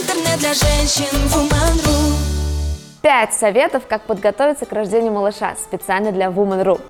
Интернет для женщин Woman.ru Пять советов, как подготовиться к рождению малыша специально для Woman.ru.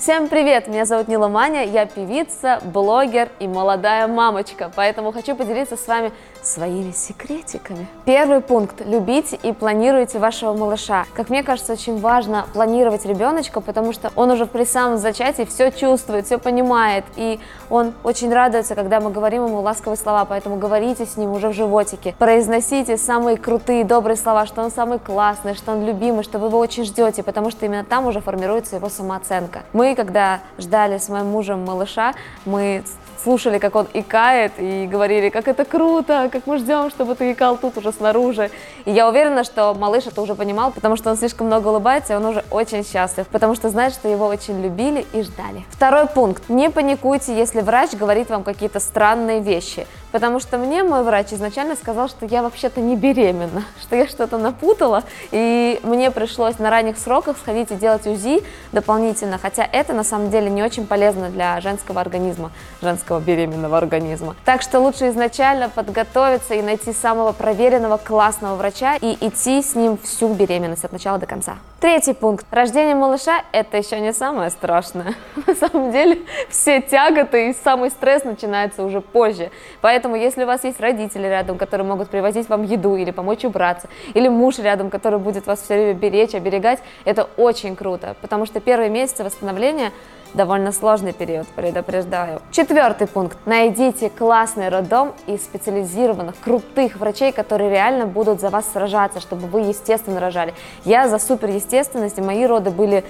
Всем привет! Меня зовут Нила Маня, я певица, блогер и молодая мамочка, поэтому хочу поделиться с вами своими секретиками. Первый пункт. Любите и планируйте вашего малыша. Как мне кажется, очень важно планировать ребеночка, потому что он уже при самом зачатии все чувствует, все понимает, и он очень радуется, когда мы говорим ему ласковые слова, поэтому говорите с ним уже в животике, произносите самые крутые, добрые слова, что он самый классный, что он любимый, что вы его очень ждете, потому что именно там уже формируется его самооценка. Мы когда ждали с моим мужем малыша, мы слушали, как он икает, и говорили, как это круто, как мы ждем, чтобы ты икал тут уже снаружи. И я уверена, что малыш это уже понимал, потому что он слишком много улыбается, и он уже очень счастлив, потому что знает, что его очень любили и ждали. Второй пункт. Не паникуйте, если врач говорит вам какие-то странные вещи. Потому что мне мой врач изначально сказал, что я вообще-то не беременна, что я что-то напутала, и мне пришлось на ранних сроках сходить и делать УЗИ дополнительно, хотя это на самом деле не очень полезно для женского организма, женского беременного организма. Так что лучше изначально подготовиться и найти самого проверенного классного врача и идти с ним всю беременность от начала до конца. Третий пункт. Рождение малыша – это еще не самое страшное. На самом деле все тяготы и самый стресс начинается уже позже. Поэтому если у вас есть родители рядом, которые могут привозить вам еду или помочь убраться, или муж рядом, который будет вас все время беречь, оберегать, это очень круто, потому что первые месяцы восстановления довольно сложный период, предупреждаю. Четвертый пункт. Найдите классный роддом и специализированных, крутых врачей, которые реально будут за вас сражаться, чтобы вы естественно рожали. Я за суперестественность, и мои роды были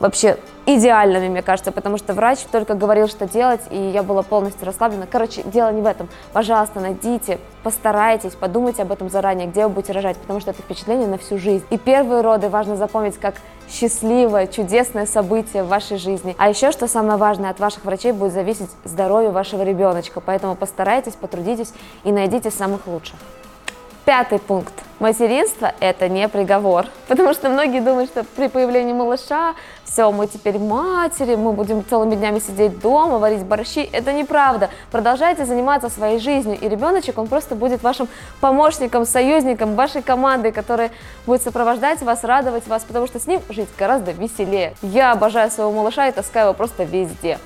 вообще идеальными, мне кажется, потому что врач только говорил, что делать, и я была полностью расслаблена. Короче, дело не в этом. Пожалуйста, найдите, постарайтесь, подумайте об этом заранее, где вы будете рожать, потому что это впечатление на всю жизнь. И первые роды важно запомнить как счастливое, чудесное событие в вашей жизни. А еще, что самое важное, от ваших врачей будет зависеть здоровье вашего ребеночка, поэтому постарайтесь, потрудитесь и найдите самых лучших. Пятый пункт. Материнство – это не приговор. Потому что многие думают, что при появлении малыша все, мы теперь матери, мы будем целыми днями сидеть дома, варить борщи. Это неправда. Продолжайте заниматься своей жизнью, и ребеночек, он просто будет вашим помощником, союзником, вашей командой, которая будет сопровождать вас, радовать вас, потому что с ним жить гораздо веселее. Я обожаю своего малыша и таскаю его просто везде.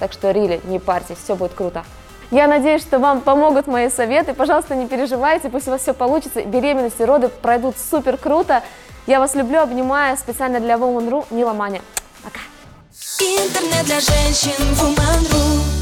Так что, Рили, не парьтесь, все будет круто. Я надеюсь, что вам помогут мои советы. Пожалуйста, не переживайте, пусть у вас все получится. Беременность и роды пройдут супер круто. Я вас люблю, обнимаю. Специально для Woman.ru Нила Маня. Пока. Интернет для женщин Woman.ru